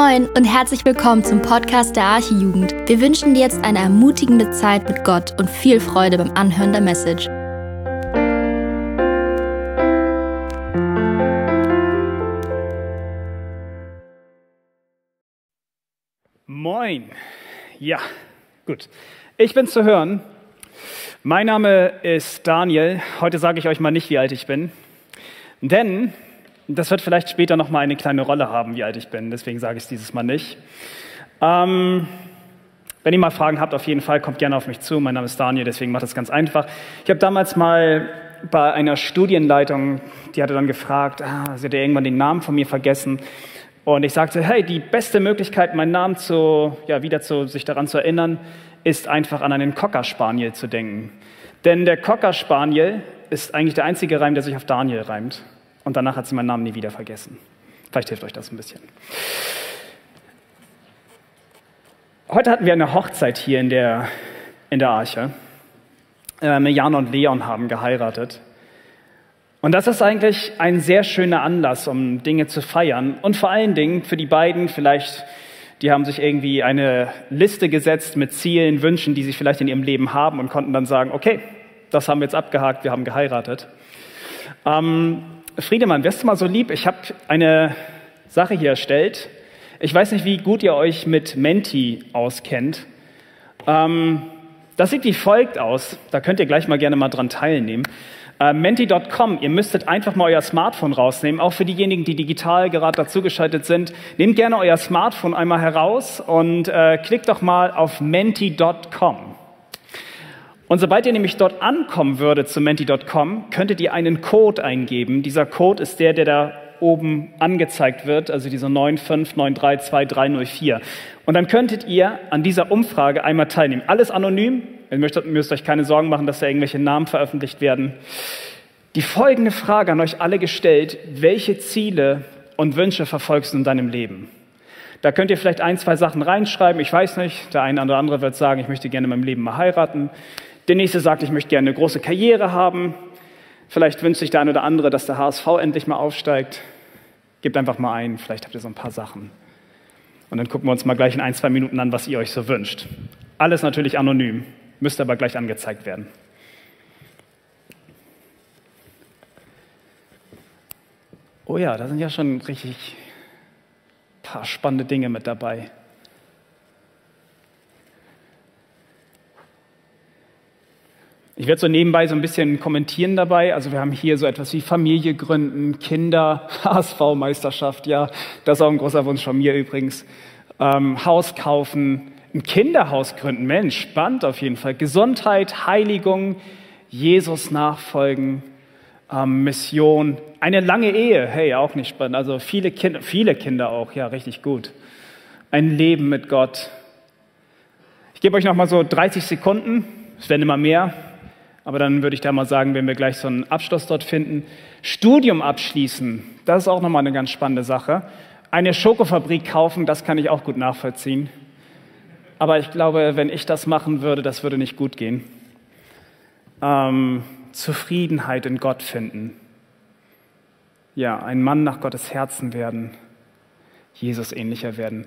Moin und herzlich willkommen zum Podcast der Archijugend. Wir wünschen dir jetzt eine ermutigende Zeit mit Gott und viel Freude beim Anhören der Message. Moin. Ja, gut. Ich bin zu hören. Mein Name ist Daniel. Heute sage ich euch mal nicht, wie alt ich bin. Denn das wird vielleicht später noch mal eine kleine Rolle haben, wie alt ich bin. Deswegen sage ich es dieses Mal nicht. Ähm, wenn ihr mal Fragen habt, auf jeden Fall kommt gerne auf mich zu. Mein Name ist Daniel, deswegen macht es ganz einfach. Ich habe damals mal bei einer Studienleitung, die hatte dann gefragt, ah, sie hatte irgendwann den Namen von mir vergessen. Und ich sagte, hey, die beste Möglichkeit, meinen Namen zu, ja, wieder zu, sich daran zu erinnern, ist einfach an einen Cocker Spaniel zu denken. Denn der Cocker Spaniel ist eigentlich der einzige Reim, der sich auf Daniel reimt. Und danach hat sie meinen Namen nie wieder vergessen. Vielleicht hilft euch das ein bisschen. Heute hatten wir eine Hochzeit hier in der, in der Arche. Ähm, Jan und Leon haben geheiratet. Und das ist eigentlich ein sehr schöner Anlass, um Dinge zu feiern. Und vor allen Dingen für die beiden vielleicht, die haben sich irgendwie eine Liste gesetzt mit Zielen, Wünschen, die sie vielleicht in ihrem Leben haben und konnten dann sagen, okay, das haben wir jetzt abgehakt, wir haben geheiratet. Ähm, Friedemann, wärst du mal so lieb? Ich habe eine Sache hier erstellt. Ich weiß nicht, wie gut ihr euch mit Menti auskennt. Ähm, das sieht wie folgt aus. Da könnt ihr gleich mal gerne mal dran teilnehmen. Äh, Menti.com, ihr müsstet einfach mal euer Smartphone rausnehmen, auch für diejenigen, die digital gerade dazugeschaltet sind. Nehmt gerne euer Smartphone einmal heraus und äh, klickt doch mal auf Menti.com. Und sobald ihr nämlich dort ankommen würdet zu menti.com, könntet ihr einen Code eingeben. Dieser Code ist der, der da oben angezeigt wird, also dieser 959322304. Und dann könntet ihr an dieser Umfrage einmal teilnehmen. Alles anonym. Ihr müsst, müsst euch keine Sorgen machen, dass da irgendwelche Namen veröffentlicht werden. Die folgende Frage an euch alle gestellt. Welche Ziele und Wünsche verfolgst du in deinem Leben? Da könnt ihr vielleicht ein, zwei Sachen reinschreiben. Ich weiß nicht. Der eine oder andere wird sagen, ich möchte gerne in meinem Leben mal heiraten. Der nächste sagt, ich möchte gerne eine große Karriere haben. Vielleicht wünscht sich der eine oder andere, dass der HSV endlich mal aufsteigt. Gebt einfach mal ein, vielleicht habt ihr so ein paar Sachen. Und dann gucken wir uns mal gleich in ein, zwei Minuten an, was ihr euch so wünscht. Alles natürlich anonym, müsste aber gleich angezeigt werden. Oh ja, da sind ja schon richtig paar spannende Dinge mit dabei. Ich werde so nebenbei so ein bisschen kommentieren dabei. Also wir haben hier so etwas wie Familie gründen, Kinder, HSV-Meisterschaft, ja, das ist auch ein großer Wunsch von mir übrigens. Ähm, Haus kaufen, ein Kinderhaus gründen, Mensch, spannend auf jeden Fall. Gesundheit, Heiligung, Jesus nachfolgen, ähm, Mission, eine lange Ehe, hey, auch nicht spannend. Also viele Kinder, viele Kinder auch, ja, richtig gut. Ein Leben mit Gott. Ich gebe euch noch mal so 30 Sekunden, es werden immer mehr. Aber dann würde ich da mal sagen, wenn wir gleich so einen Abschluss dort finden. Studium abschließen, das ist auch nochmal eine ganz spannende Sache. Eine Schokofabrik kaufen, das kann ich auch gut nachvollziehen. Aber ich glaube, wenn ich das machen würde, das würde nicht gut gehen. Ähm, Zufriedenheit in Gott finden. Ja, ein Mann nach Gottes Herzen werden. Jesus ähnlicher werden.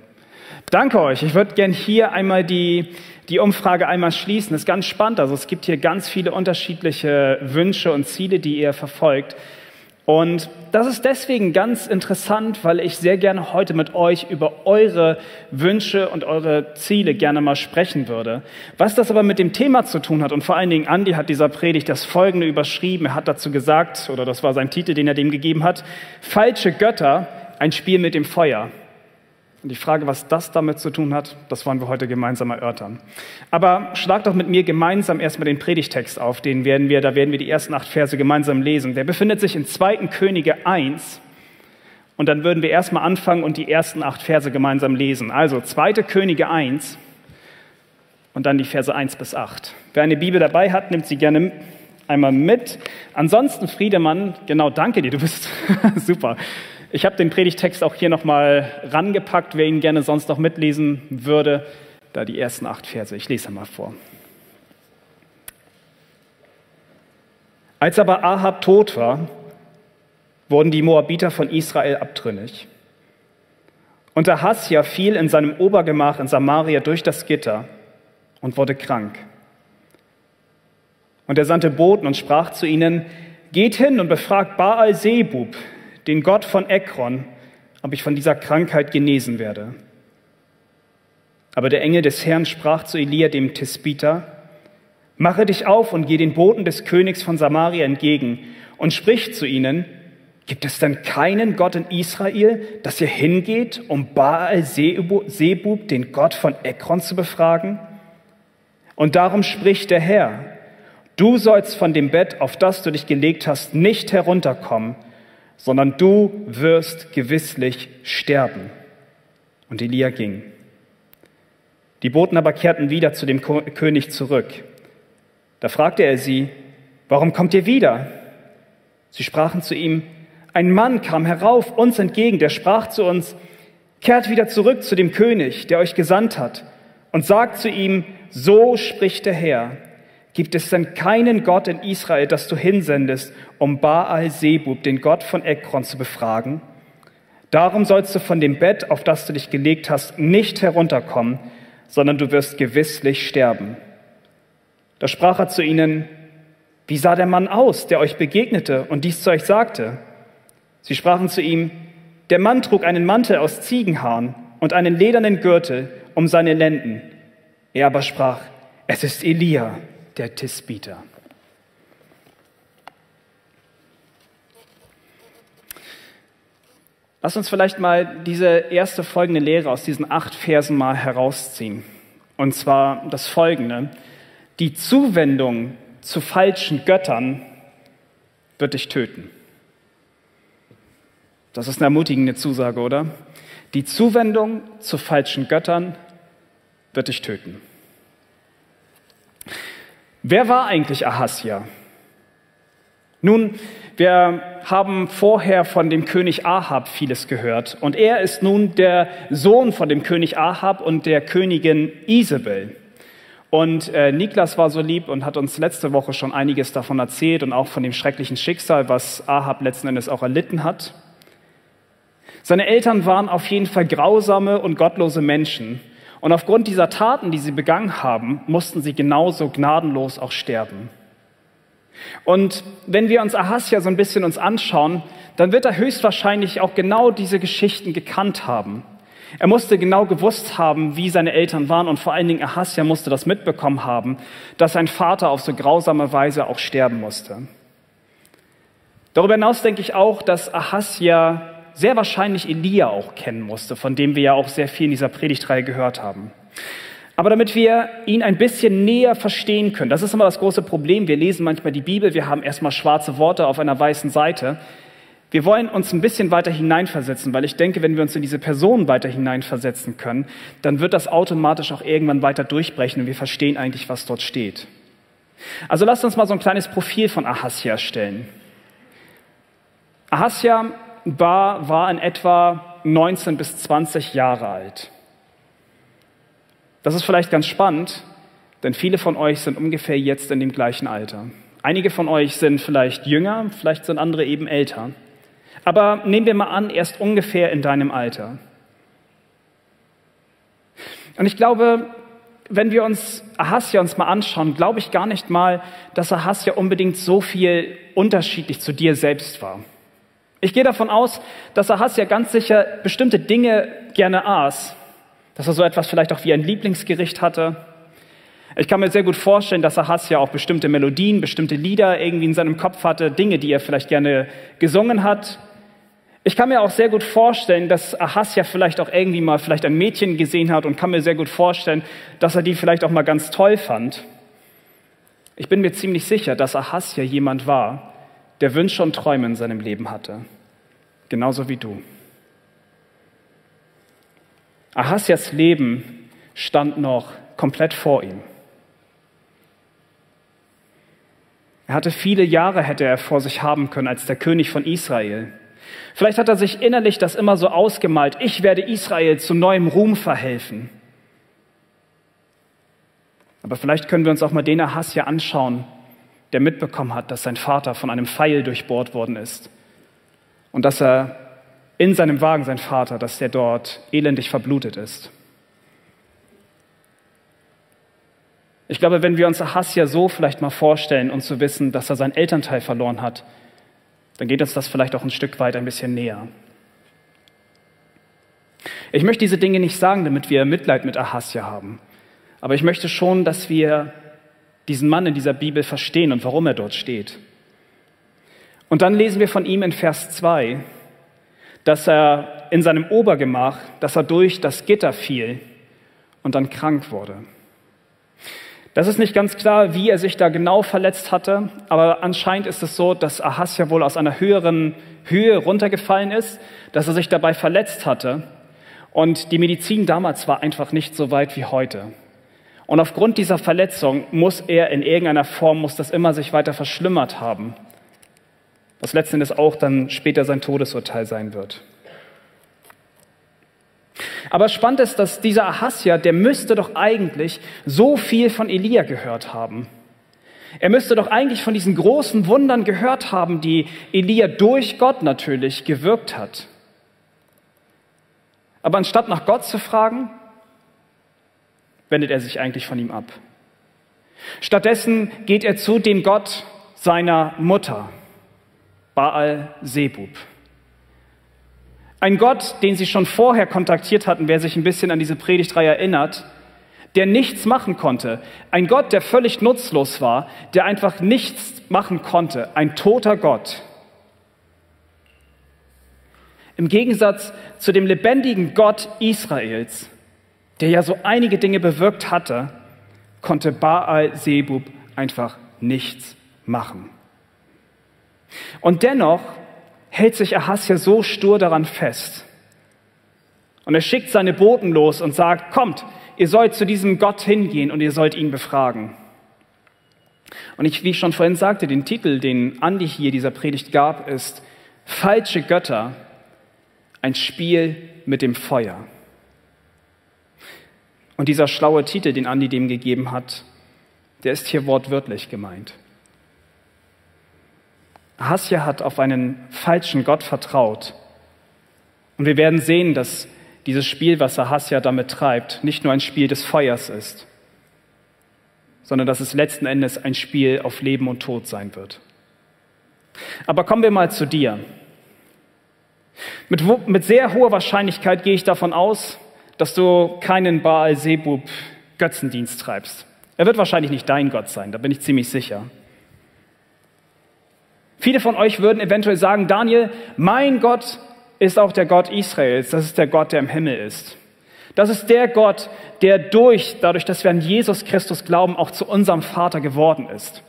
Danke euch. Ich würde gern hier einmal die, die Umfrage einmal schließen. Das ist ganz spannend. Also es gibt hier ganz viele unterschiedliche Wünsche und Ziele, die ihr verfolgt. Und das ist deswegen ganz interessant, weil ich sehr gerne heute mit euch über eure Wünsche und eure Ziele gerne mal sprechen würde. Was das aber mit dem Thema zu tun hat, und vor allen Dingen Andi hat dieser Predigt das Folgende überschrieben. Er hat dazu gesagt, oder das war sein Titel, den er dem gegeben hat, falsche Götter, ein Spiel mit dem Feuer. Und die Frage, was das damit zu tun hat, das wollen wir heute gemeinsam erörtern. Aber schlag doch mit mir gemeinsam erstmal den Predigtext auf, den werden wir, da werden wir die ersten acht Verse gemeinsam lesen. Der befindet sich in 2. Könige 1. Und dann würden wir erstmal anfangen und die ersten acht Verse gemeinsam lesen. Also 2. Könige 1 und dann die Verse 1 bis 8. Wer eine Bibel dabei hat, nimmt sie gerne einmal mit. Ansonsten, Friedemann, genau, danke dir, du bist super. Ich habe den Predigtext auch hier nochmal rangepackt, wer ihn gerne sonst noch mitlesen würde. Da die ersten acht Verse. Ich lese mal vor. Als aber Ahab tot war, wurden die Moabiter von Israel abtrünnig. Und Ahasja fiel in seinem Obergemach in Samaria durch das Gitter und wurde krank. Und er sandte Boten und sprach zu ihnen, geht hin und befragt Baal Sebub, den Gott von Ekron, ob ich von dieser Krankheit genesen werde. Aber der Engel des Herrn sprach zu Elia, dem Tisbiter, mache dich auf und geh den Boten des Königs von Samaria entgegen und sprich zu ihnen, gibt es denn keinen Gott in Israel, dass ihr hingeht, um Baal Sebub, den Gott von Ekron, zu befragen? Und darum spricht der Herr, du sollst von dem Bett, auf das du dich gelegt hast, nicht herunterkommen, sondern du wirst gewisslich sterben. Und Elia ging. Die Boten aber kehrten wieder zu dem König zurück. Da fragte er sie, warum kommt ihr wieder? Sie sprachen zu ihm, ein Mann kam herauf uns entgegen, der sprach zu uns, kehrt wieder zurück zu dem König, der euch gesandt hat, und sagt zu ihm, so spricht der Herr, gibt es denn keinen Gott in Israel, das du hinsendest, um Baal Sebub, den Gott von Ekron, zu befragen? Darum sollst du von dem Bett, auf das du dich gelegt hast, nicht herunterkommen, sondern du wirst gewisslich sterben. Da sprach er zu ihnen, wie sah der Mann aus, der euch begegnete und dies zu euch sagte? Sie sprachen zu ihm, der Mann trug einen Mantel aus Ziegenhaaren und einen ledernen Gürtel um seine Lenden. Er aber sprach, es ist Elia, der Tisbiter. Lass uns vielleicht mal diese erste folgende Lehre aus diesen acht Versen mal herausziehen. Und zwar das folgende. Die Zuwendung zu falschen Göttern wird dich töten. Das ist eine ermutigende Zusage, oder? Die Zuwendung zu falschen Göttern wird dich töten. Wer war eigentlich Ahasja? Nun, wir haben vorher von dem König Ahab vieles gehört und er ist nun der Sohn von dem König Ahab und der Königin Isabel. Und äh, Niklas war so lieb und hat uns letzte Woche schon einiges davon erzählt und auch von dem schrecklichen Schicksal, was Ahab letzten Endes auch erlitten hat. Seine Eltern waren auf jeden Fall grausame und gottlose Menschen. Und aufgrund dieser Taten, die sie begangen haben, mussten sie genauso gnadenlos auch sterben. Und wenn wir uns Ahasja so ein bisschen uns anschauen, dann wird er höchstwahrscheinlich auch genau diese Geschichten gekannt haben. Er musste genau gewusst haben, wie seine Eltern waren und vor allen Dingen Ahasja musste das mitbekommen haben, dass sein Vater auf so grausame Weise auch sterben musste. Darüber hinaus denke ich auch, dass Ahasja sehr wahrscheinlich Elia auch kennen musste, von dem wir ja auch sehr viel in dieser Predigtreihe gehört haben. Aber damit wir ihn ein bisschen näher verstehen können, das ist immer das große Problem. Wir lesen manchmal die Bibel, wir haben erstmal schwarze Worte auf einer weißen Seite. Wir wollen uns ein bisschen weiter hineinversetzen, weil ich denke, wenn wir uns in diese Person weiter hineinversetzen können, dann wird das automatisch auch irgendwann weiter durchbrechen und wir verstehen eigentlich, was dort steht. Also lasst uns mal so ein kleines Profil von Ahasja stellen. Ahasja war, war in etwa 19 bis 20 Jahre alt. Das ist vielleicht ganz spannend, denn viele von euch sind ungefähr jetzt in dem gleichen Alter. Einige von euch sind vielleicht jünger, vielleicht sind andere eben älter. Aber nehmen wir mal an, er ist ungefähr in deinem Alter. Und ich glaube, wenn wir uns Ahasja uns mal anschauen, glaube ich gar nicht mal, dass Ahasja unbedingt so viel unterschiedlich zu dir selbst war. Ich gehe davon aus, dass Ahasja ganz sicher bestimmte Dinge gerne aß, dass er so etwas vielleicht auch wie ein Lieblingsgericht hatte. Ich kann mir sehr gut vorstellen, dass Ahasja auch bestimmte Melodien, bestimmte Lieder irgendwie in seinem Kopf hatte, Dinge, die er vielleicht gerne gesungen hat, ich kann mir auch sehr gut vorstellen, dass Ahasja vielleicht auch irgendwie mal vielleicht ein Mädchen gesehen hat und kann mir sehr gut vorstellen, dass er die vielleicht auch mal ganz toll fand. Ich bin mir ziemlich sicher, dass Ahasja jemand war, der Wünsche und Träume in seinem Leben hatte. Genauso wie du. Ahasjas Leben stand noch komplett vor ihm. Er hatte viele Jahre hätte er vor sich haben können als der König von Israel. Vielleicht hat er sich innerlich das immer so ausgemalt, ich werde Israel zu neuem Ruhm verhelfen. Aber vielleicht können wir uns auch mal den Ahasja anschauen, der mitbekommen hat, dass sein Vater von einem Pfeil durchbohrt worden ist und dass er in seinem Wagen sein Vater, dass der dort elendig verblutet ist. Ich glaube, wenn wir uns Ahasja so vielleicht mal vorstellen und zu wissen, dass er seinen Elternteil verloren hat, dann geht uns das vielleicht auch ein Stück weit ein bisschen näher. Ich möchte diese Dinge nicht sagen, damit wir Mitleid mit Ahasja haben. Aber ich möchte schon, dass wir diesen Mann in dieser Bibel verstehen und warum er dort steht. Und dann lesen wir von ihm in Vers 2, dass er in seinem Obergemach, dass er durch das Gitter fiel und dann krank wurde. Das ist nicht ganz klar, wie er sich da genau verletzt hatte, aber anscheinend ist es so, dass Ahasja wohl aus einer höheren Höhe runtergefallen ist, dass er sich dabei verletzt hatte. Und die Medizin damals war einfach nicht so weit wie heute. Und aufgrund dieser Verletzung muss er in irgendeiner Form, muss das immer sich weiter verschlimmert haben. Was letzten Endes auch dann später sein Todesurteil sein wird. Aber spannend ist, dass dieser Ahasja, der müsste doch eigentlich so viel von Elia gehört haben. Er müsste doch eigentlich von diesen großen Wundern gehört haben, die Elia durch Gott natürlich gewirkt hat. Aber anstatt nach Gott zu fragen, wendet er sich eigentlich von ihm ab. Stattdessen geht er zu dem Gott seiner Mutter, Baal Sebub. Ein Gott, den sie schon vorher kontaktiert hatten, wer sich ein bisschen an diese Predigtreihe erinnert, der nichts machen konnte. Ein Gott, der völlig nutzlos war, der einfach nichts machen konnte. Ein toter Gott. Im Gegensatz zu dem lebendigen Gott Israels, der ja so einige Dinge bewirkt hatte, konnte Baal Sebub einfach nichts machen. Und dennoch hält sich Ahasja so stur daran fest. Und er schickt seine Boten los und sagt, kommt, ihr sollt zu diesem Gott hingehen und ihr sollt ihn befragen. Und ich, wie ich schon vorhin sagte, den Titel, den Andi hier dieser Predigt gab, ist Falsche Götter, ein Spiel mit dem Feuer. Und dieser schlaue Titel, den Andi dem gegeben hat, der ist hier wortwörtlich gemeint. Hasja hat auf einen falschen Gott vertraut. Und wir werden sehen, dass dieses Spiel, was Ahasja damit treibt, nicht nur ein Spiel des Feuers ist, sondern dass es letzten Endes ein Spiel auf Leben und Tod sein wird. Aber kommen wir mal zu dir. Mit, mit sehr hoher Wahrscheinlichkeit gehe ich davon aus, dass du keinen Baal Sebub Götzendienst treibst. Er wird wahrscheinlich nicht dein Gott sein, da bin ich ziemlich sicher. Viele von euch würden eventuell sagen, Daniel, mein Gott ist auch der Gott Israels, das ist der Gott, der im Himmel ist. Das ist der Gott, der durch, dadurch, dass wir an Jesus Christus glauben, auch zu unserem Vater geworden ist.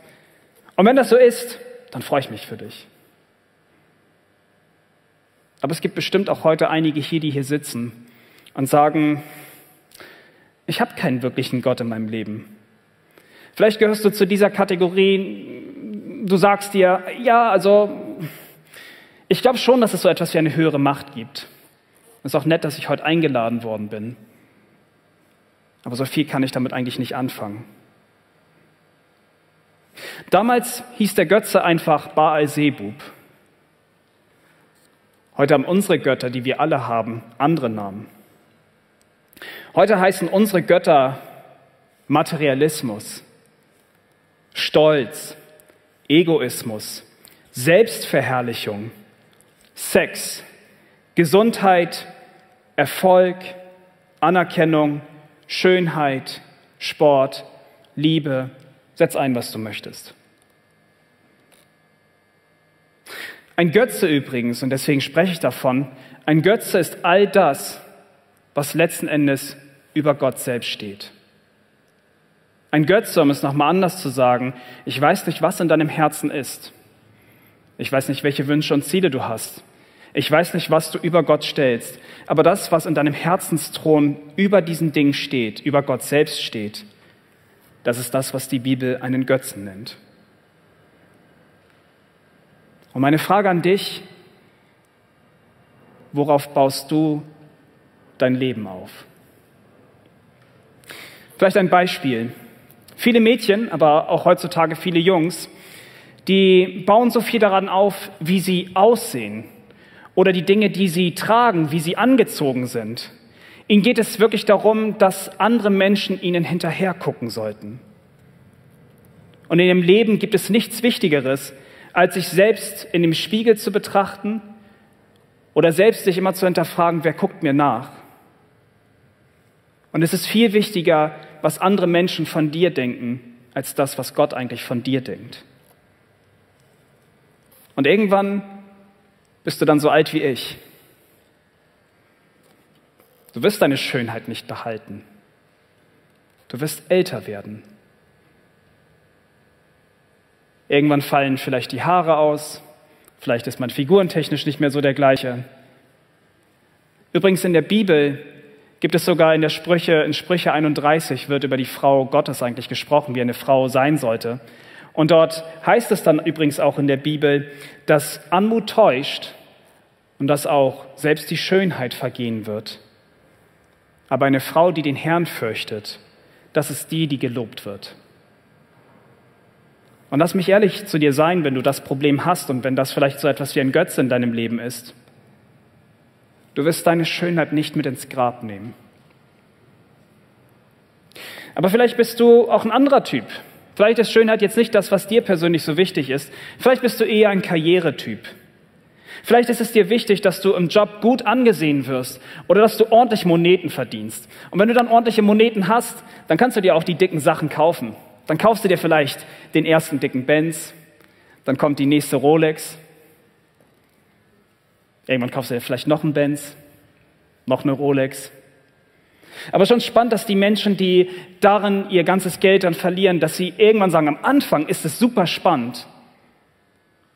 Und wenn das so ist, dann freue ich mich für dich. Aber es gibt bestimmt auch heute einige hier, die hier sitzen und sagen, ich habe keinen wirklichen Gott in meinem Leben. Vielleicht gehörst du zu dieser Kategorie, du sagst dir, ja, also ich glaube schon, dass es so etwas wie eine höhere Macht gibt. Es ist auch nett, dass ich heute eingeladen worden bin. Aber so viel kann ich damit eigentlich nicht anfangen. Damals hieß der Götze einfach Baal Sebub. Heute haben unsere Götter, die wir alle haben, andere Namen. Heute heißen unsere Götter Materialismus, Stolz, Egoismus, Selbstverherrlichung, Sex, Gesundheit, Erfolg, Anerkennung, Schönheit, Sport, Liebe. Setz ein, was du möchtest. Ein Götze übrigens, und deswegen spreche ich davon, ein Götze ist all das, was letzten Endes über Gott selbst steht. Ein Götze, um es nochmal anders zu sagen, ich weiß nicht, was in deinem Herzen ist. Ich weiß nicht, welche Wünsche und Ziele du hast. Ich weiß nicht, was du über Gott stellst. Aber das, was in deinem Herzensthron über diesen Ding steht, über Gott selbst steht, das ist das, was die Bibel einen Götzen nennt. Und meine Frage an dich, worauf baust du dein Leben auf? Vielleicht ein Beispiel. Viele Mädchen, aber auch heutzutage viele Jungs, die bauen so viel daran auf, wie sie aussehen oder die Dinge, die sie tragen, wie sie angezogen sind. Ihnen geht es wirklich darum, dass andere Menschen ihnen hinterher gucken sollten. Und in ihrem Leben gibt es nichts Wichtigeres, als sich selbst in dem Spiegel zu betrachten oder selbst sich immer zu hinterfragen, wer guckt mir nach. Und es ist viel wichtiger, was andere Menschen von dir denken, als das, was Gott eigentlich von dir denkt. Und irgendwann bist du dann so alt wie ich. Du wirst deine Schönheit nicht behalten. Du wirst älter werden. Irgendwann fallen vielleicht die Haare aus, vielleicht ist man figurentechnisch nicht mehr so der gleiche. Übrigens in der Bibel gibt es sogar in der Sprüche, in Sprüche 31 wird über die Frau Gottes eigentlich gesprochen, wie eine Frau sein sollte. Und dort heißt es dann übrigens auch in der Bibel, dass Anmut täuscht und dass auch selbst die Schönheit vergehen wird. Aber eine Frau, die den Herrn fürchtet, das ist die, die gelobt wird. Und lass mich ehrlich zu dir sein, wenn du das Problem hast und wenn das vielleicht so etwas wie ein Götze in deinem Leben ist. Du wirst deine Schönheit nicht mit ins Grab nehmen. Aber vielleicht bist du auch ein anderer Typ. Vielleicht ist Schönheit jetzt nicht das, was dir persönlich so wichtig ist. Vielleicht bist du eher ein Karrieretyp. Vielleicht ist es dir wichtig, dass du im Job gut angesehen wirst oder dass du ordentlich Moneten verdienst. Und wenn du dann ordentliche Moneten hast, dann kannst du dir auch die dicken Sachen kaufen. Dann kaufst du dir vielleicht den ersten dicken Benz, dann kommt die nächste Rolex. Irgendwann kaufst du dir vielleicht noch einen Benz, noch eine Rolex. Aber schon spannend, dass die Menschen, die darin ihr ganzes Geld dann verlieren, dass sie irgendwann sagen, am Anfang ist es super spannend.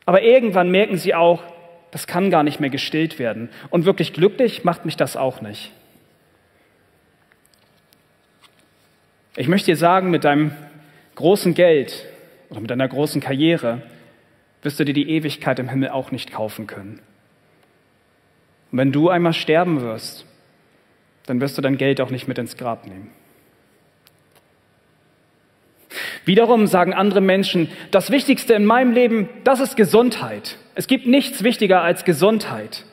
Aber irgendwann merken sie auch, das kann gar nicht mehr gestillt werden. Und wirklich glücklich macht mich das auch nicht. Ich möchte dir sagen, mit deinem großen Geld oder mit deiner großen Karriere wirst du dir die Ewigkeit im Himmel auch nicht kaufen können. Und wenn du einmal sterben wirst, dann wirst du dein Geld auch nicht mit ins Grab nehmen. Wiederum sagen andere Menschen, das Wichtigste in meinem Leben, das ist Gesundheit. Es gibt nichts wichtiger als Gesundheit.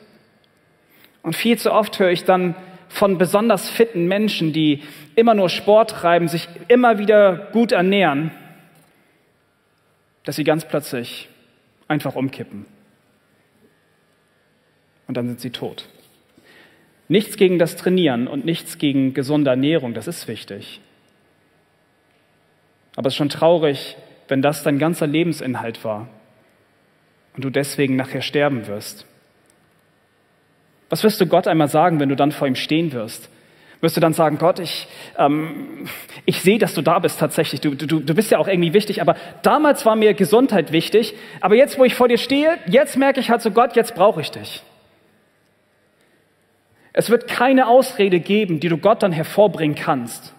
Und viel zu oft höre ich dann von besonders fitten Menschen, die immer nur Sport treiben, sich immer wieder gut ernähren, dass sie ganz plötzlich einfach umkippen. Und dann sind sie tot. Nichts gegen das Trainieren und nichts gegen gesunde Ernährung, das ist wichtig. Aber es ist schon traurig, wenn das dein ganzer Lebensinhalt war und du deswegen nachher sterben wirst. Was wirst du Gott einmal sagen, wenn du dann vor ihm stehen wirst? Wirst du dann sagen, Gott, ich, ähm, ich sehe, dass du da bist tatsächlich. Du, du, du bist ja auch irgendwie wichtig, aber damals war mir Gesundheit wichtig. Aber jetzt, wo ich vor dir stehe, jetzt merke ich halt so, Gott, jetzt brauche ich dich. Es wird keine Ausrede geben, die du Gott dann hervorbringen kannst.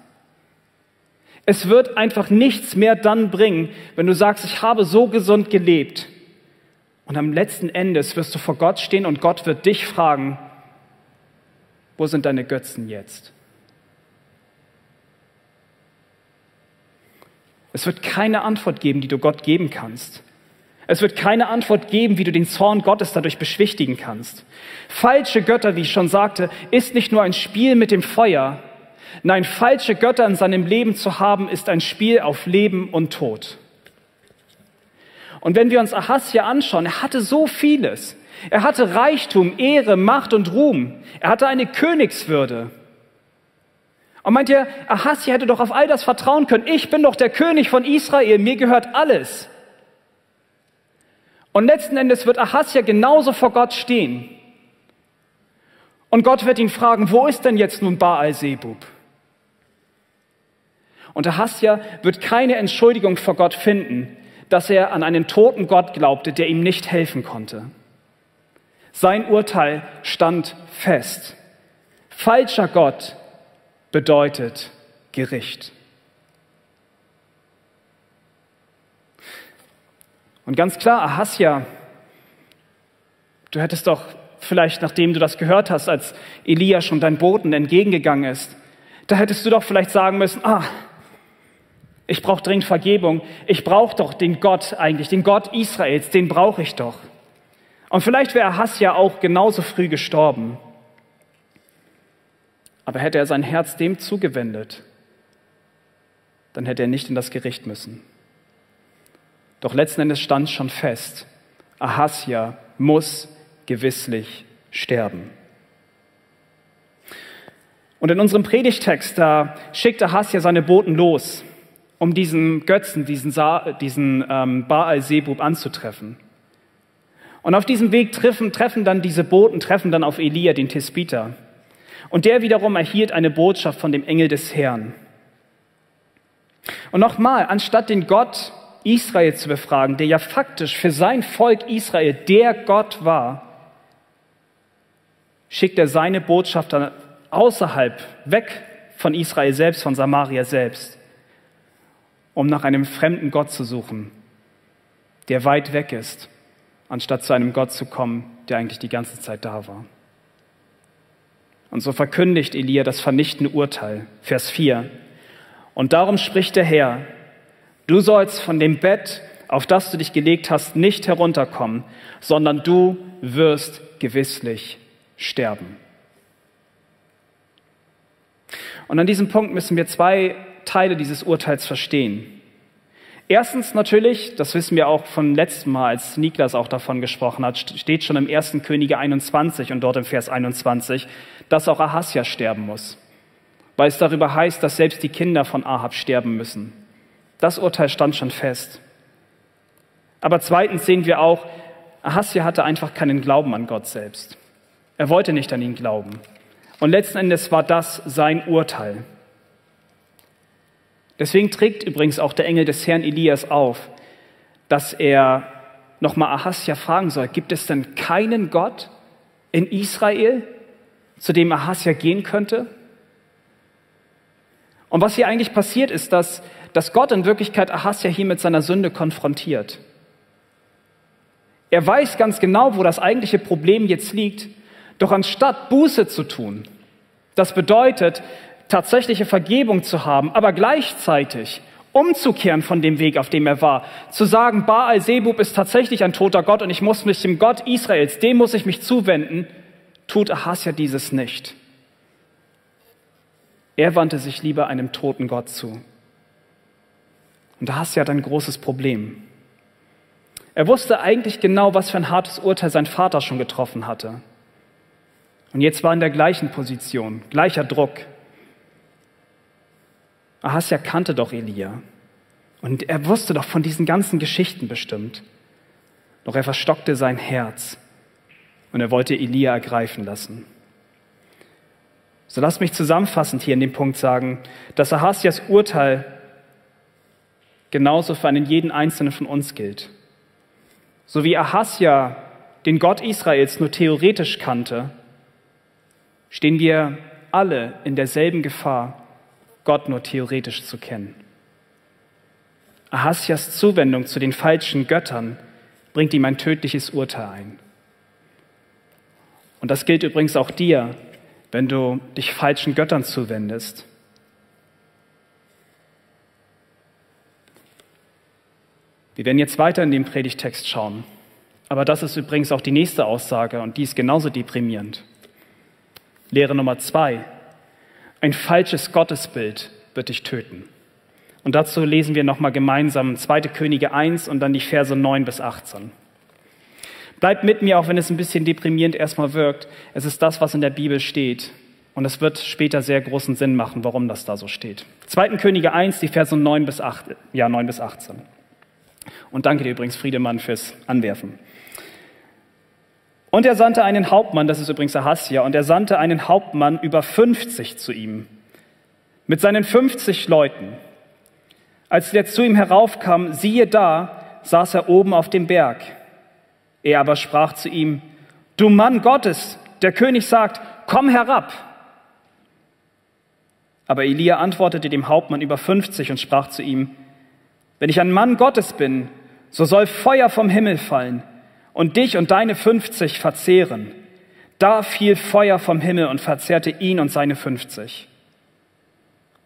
Es wird einfach nichts mehr dann bringen, wenn du sagst, ich habe so gesund gelebt. Und am letzten Endes wirst du vor Gott stehen und Gott wird dich fragen, wo sind deine Götzen jetzt? Es wird keine Antwort geben, die du Gott geben kannst. Es wird keine Antwort geben, wie du den Zorn Gottes dadurch beschwichtigen kannst. Falsche Götter, wie ich schon sagte, ist nicht nur ein Spiel mit dem Feuer, Nein, falsche Götter in seinem Leben zu haben, ist ein Spiel auf Leben und Tod. Und wenn wir uns Ahasja anschauen, er hatte so vieles. Er hatte Reichtum, Ehre, Macht und Ruhm. Er hatte eine Königswürde. Und meint ihr, Ahasja hätte doch auf all das vertrauen können. Ich bin doch der König von Israel, mir gehört alles. Und letzten Endes wird Ahasja genauso vor Gott stehen. Und Gott wird ihn fragen, wo ist denn jetzt nun Baal Sebub? Und Ahasja wird keine Entschuldigung vor Gott finden, dass er an einen toten Gott glaubte, der ihm nicht helfen konnte. Sein Urteil stand fest. Falscher Gott bedeutet Gericht. Und ganz klar, Ahasja, du hättest doch vielleicht, nachdem du das gehört hast, als Elia schon dein Boten entgegengegangen ist, da hättest du doch vielleicht sagen müssen, ah, ich brauche dringend Vergebung. Ich brauche doch den Gott eigentlich, den Gott Israels, den brauche ich doch. Und vielleicht wäre Ahasja auch genauso früh gestorben. Aber hätte er sein Herz dem zugewendet, dann hätte er nicht in das Gericht müssen. Doch letzten Endes stand schon fest, Ahasja muss gewisslich sterben. Und in unserem Predigtext, da schickt Ahasja seine Boten los, um diesen Götzen, diesen, Sa diesen ähm, Baal-Sebub anzutreffen. Und auf diesem Weg treffen, treffen dann diese Boten, treffen dann auf Elia, den Tisbiter. Und der wiederum erhielt eine Botschaft von dem Engel des Herrn. Und nochmal, anstatt den Gott Israel zu befragen, der ja faktisch für sein Volk Israel der Gott war, schickt er seine Botschafter außerhalb, weg von Israel selbst, von Samaria selbst, um nach einem fremden Gott zu suchen, der weit weg ist, anstatt zu einem Gott zu kommen, der eigentlich die ganze Zeit da war. Und so verkündigt Elia das vernichtende Urteil. Vers 4. Und darum spricht der Herr, du sollst von dem Bett, auf das du dich gelegt hast, nicht herunterkommen, sondern du wirst gewisslich sterben. Und an diesem Punkt müssen wir zwei Teile dieses Urteils verstehen. Erstens natürlich, das wissen wir auch von letztem Mal, als Niklas auch davon gesprochen hat, steht schon im 1. Könige 21 und dort im Vers 21, dass auch Ahasja sterben muss, weil es darüber heißt, dass selbst die Kinder von Ahab sterben müssen. Das Urteil stand schon fest. Aber zweitens sehen wir auch, Ahasja hatte einfach keinen Glauben an Gott selbst. Er wollte nicht an ihn glauben. Und letzten Endes war das sein Urteil. Deswegen trägt übrigens auch der Engel des Herrn Elias auf, dass er nochmal Ahasja fragen soll, gibt es denn keinen Gott in Israel, zu dem Ahasja gehen könnte? Und was hier eigentlich passiert ist, dass, dass Gott in Wirklichkeit Ahasja hier mit seiner Sünde konfrontiert. Er weiß ganz genau, wo das eigentliche Problem jetzt liegt, doch anstatt Buße zu tun, das bedeutet, tatsächliche Vergebung zu haben, aber gleichzeitig umzukehren von dem Weg, auf dem er war, zu sagen, Baal Sebub ist tatsächlich ein toter Gott und ich muss mich dem Gott Israels, dem muss ich mich zuwenden, tut Ahasja dieses nicht. Er wandte sich lieber einem toten Gott zu. Und Ahasja hat ein großes Problem. Er wusste eigentlich genau, was für ein hartes Urteil sein Vater schon getroffen hatte. Und jetzt war in der gleichen Position, gleicher Druck. Ahasja kannte doch Elia. Und er wusste doch von diesen ganzen Geschichten bestimmt. Doch er verstockte sein Herz und er wollte Elia ergreifen lassen. So lasst mich zusammenfassend hier in dem Punkt sagen, dass Ahasjas Urteil genauso für einen jeden einzelnen von uns gilt. So wie Ahasja den Gott Israels nur theoretisch kannte, stehen wir alle in derselben Gefahr, Gott nur theoretisch zu kennen. Ahasjas Zuwendung zu den falschen Göttern bringt ihm ein tödliches Urteil ein. Und das gilt übrigens auch dir, wenn du dich falschen Göttern zuwendest. Wir werden jetzt weiter in den Predigtext schauen. Aber das ist übrigens auch die nächste Aussage und die ist genauso deprimierend. Lehre Nummer zwei. Ein falsches Gottesbild wird dich töten. Und dazu lesen wir nochmal gemeinsam 2. Könige 1 und dann die Verse 9 bis 18. Bleibt mit mir, auch wenn es ein bisschen deprimierend erstmal wirkt. Es ist das, was in der Bibel steht. Und es wird später sehr großen Sinn machen, warum das da so steht. 2. Könige 1, die Verse 9 bis, 8, ja, 9 bis 18. Und danke dir übrigens, Friedemann, fürs Anwerfen. Und er sandte einen Hauptmann, das ist übrigens Ahasja, und er sandte einen Hauptmann über 50 zu ihm, mit seinen 50 Leuten. Als der zu ihm heraufkam, siehe da, saß er oben auf dem Berg. Er aber sprach zu ihm, du Mann Gottes, der König sagt, komm herab. Aber Elia antwortete dem Hauptmann über 50 und sprach zu ihm, wenn ich ein Mann Gottes bin, so soll Feuer vom Himmel fallen und dich und deine 50 verzehren. Da fiel Feuer vom Himmel und verzehrte ihn und seine 50.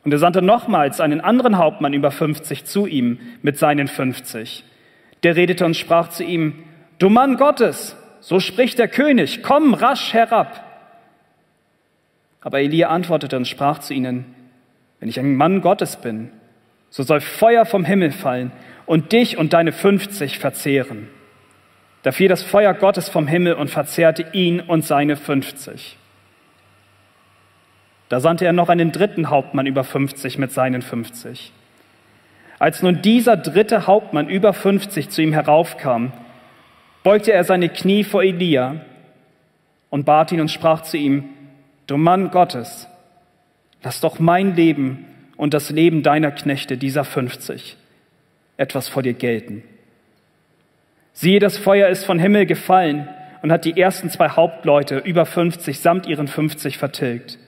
Und er sandte nochmals einen anderen Hauptmann über 50 zu ihm mit seinen 50. Der redete und sprach zu ihm, du Mann Gottes, so spricht der König, komm rasch herab. Aber Elia antwortete und sprach zu ihnen, wenn ich ein Mann Gottes bin, so soll Feuer vom Himmel fallen und dich und deine 50 verzehren. Da fiel das Feuer Gottes vom Himmel und verzehrte ihn und seine 50. Da sandte er noch einen dritten Hauptmann über 50 mit seinen 50. Als nun dieser dritte Hauptmann über 50 zu ihm heraufkam, beugte er seine Knie vor Elia und bat ihn und sprach zu ihm, du Mann Gottes, lass doch mein Leben und das Leben deiner Knechte, dieser 50, etwas vor dir gelten. Siehe, das Feuer ist von Himmel gefallen und hat die ersten zwei Hauptleute über 50 samt ihren 50 vertilgt.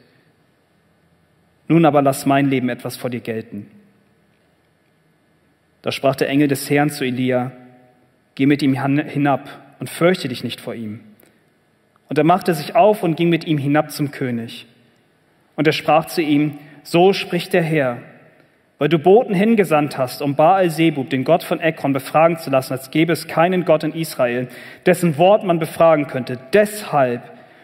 Nun aber lass mein Leben etwas vor dir gelten. Da sprach der Engel des Herrn zu Elia, geh mit ihm hinab und fürchte dich nicht vor ihm. Und er machte sich auf und ging mit ihm hinab zum König. Und er sprach zu ihm, so spricht der Herr, weil du Boten hingesandt hast, um Baal Sebub, den Gott von Ekron, befragen zu lassen, als gäbe es keinen Gott in Israel, dessen Wort man befragen könnte. Deshalb